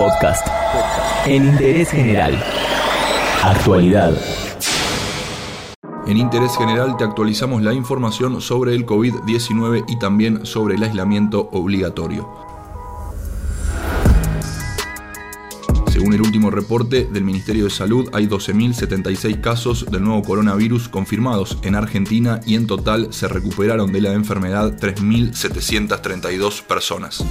Podcast. En Interés General. Actualidad. En Interés General te actualizamos la información sobre el COVID-19 y también sobre el aislamiento obligatorio. Según el último reporte del Ministerio de Salud, hay 12.076 casos del nuevo coronavirus confirmados en Argentina y en total se recuperaron de la enfermedad 3.732 personas.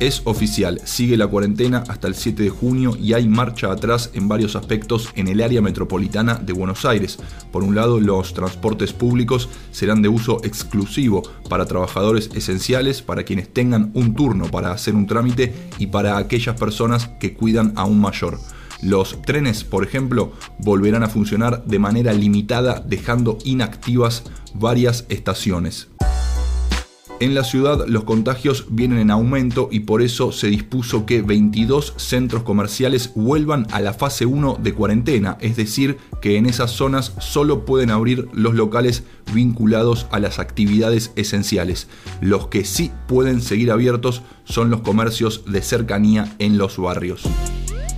Es oficial, sigue la cuarentena hasta el 7 de junio y hay marcha atrás en varios aspectos en el área metropolitana de Buenos Aires. Por un lado, los transportes públicos serán de uso exclusivo para trabajadores esenciales, para quienes tengan un turno para hacer un trámite y para aquellas personas que cuidan a un mayor. Los trenes, por ejemplo, volverán a funcionar de manera limitada, dejando inactivas varias estaciones. En la ciudad los contagios vienen en aumento y por eso se dispuso que 22 centros comerciales vuelvan a la fase 1 de cuarentena, es decir, que en esas zonas solo pueden abrir los locales vinculados a las actividades esenciales. Los que sí pueden seguir abiertos son los comercios de cercanía en los barrios.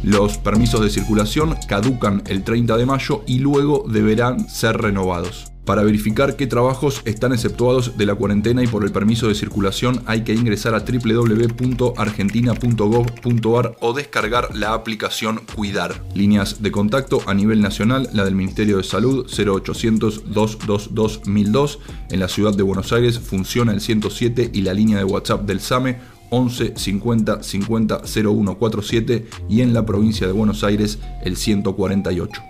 Los permisos de circulación caducan el 30 de mayo y luego deberán ser renovados. Para verificar qué trabajos están exceptuados de la cuarentena y por el permiso de circulación hay que ingresar a www.argentina.gov.ar o descargar la aplicación Cuidar. Líneas de contacto a nivel nacional, la del Ministerio de Salud 0800 222 1002. En la ciudad de Buenos Aires funciona el 107 y la línea de WhatsApp del SAME 11 50 50 0147 y en la provincia de Buenos Aires el 148.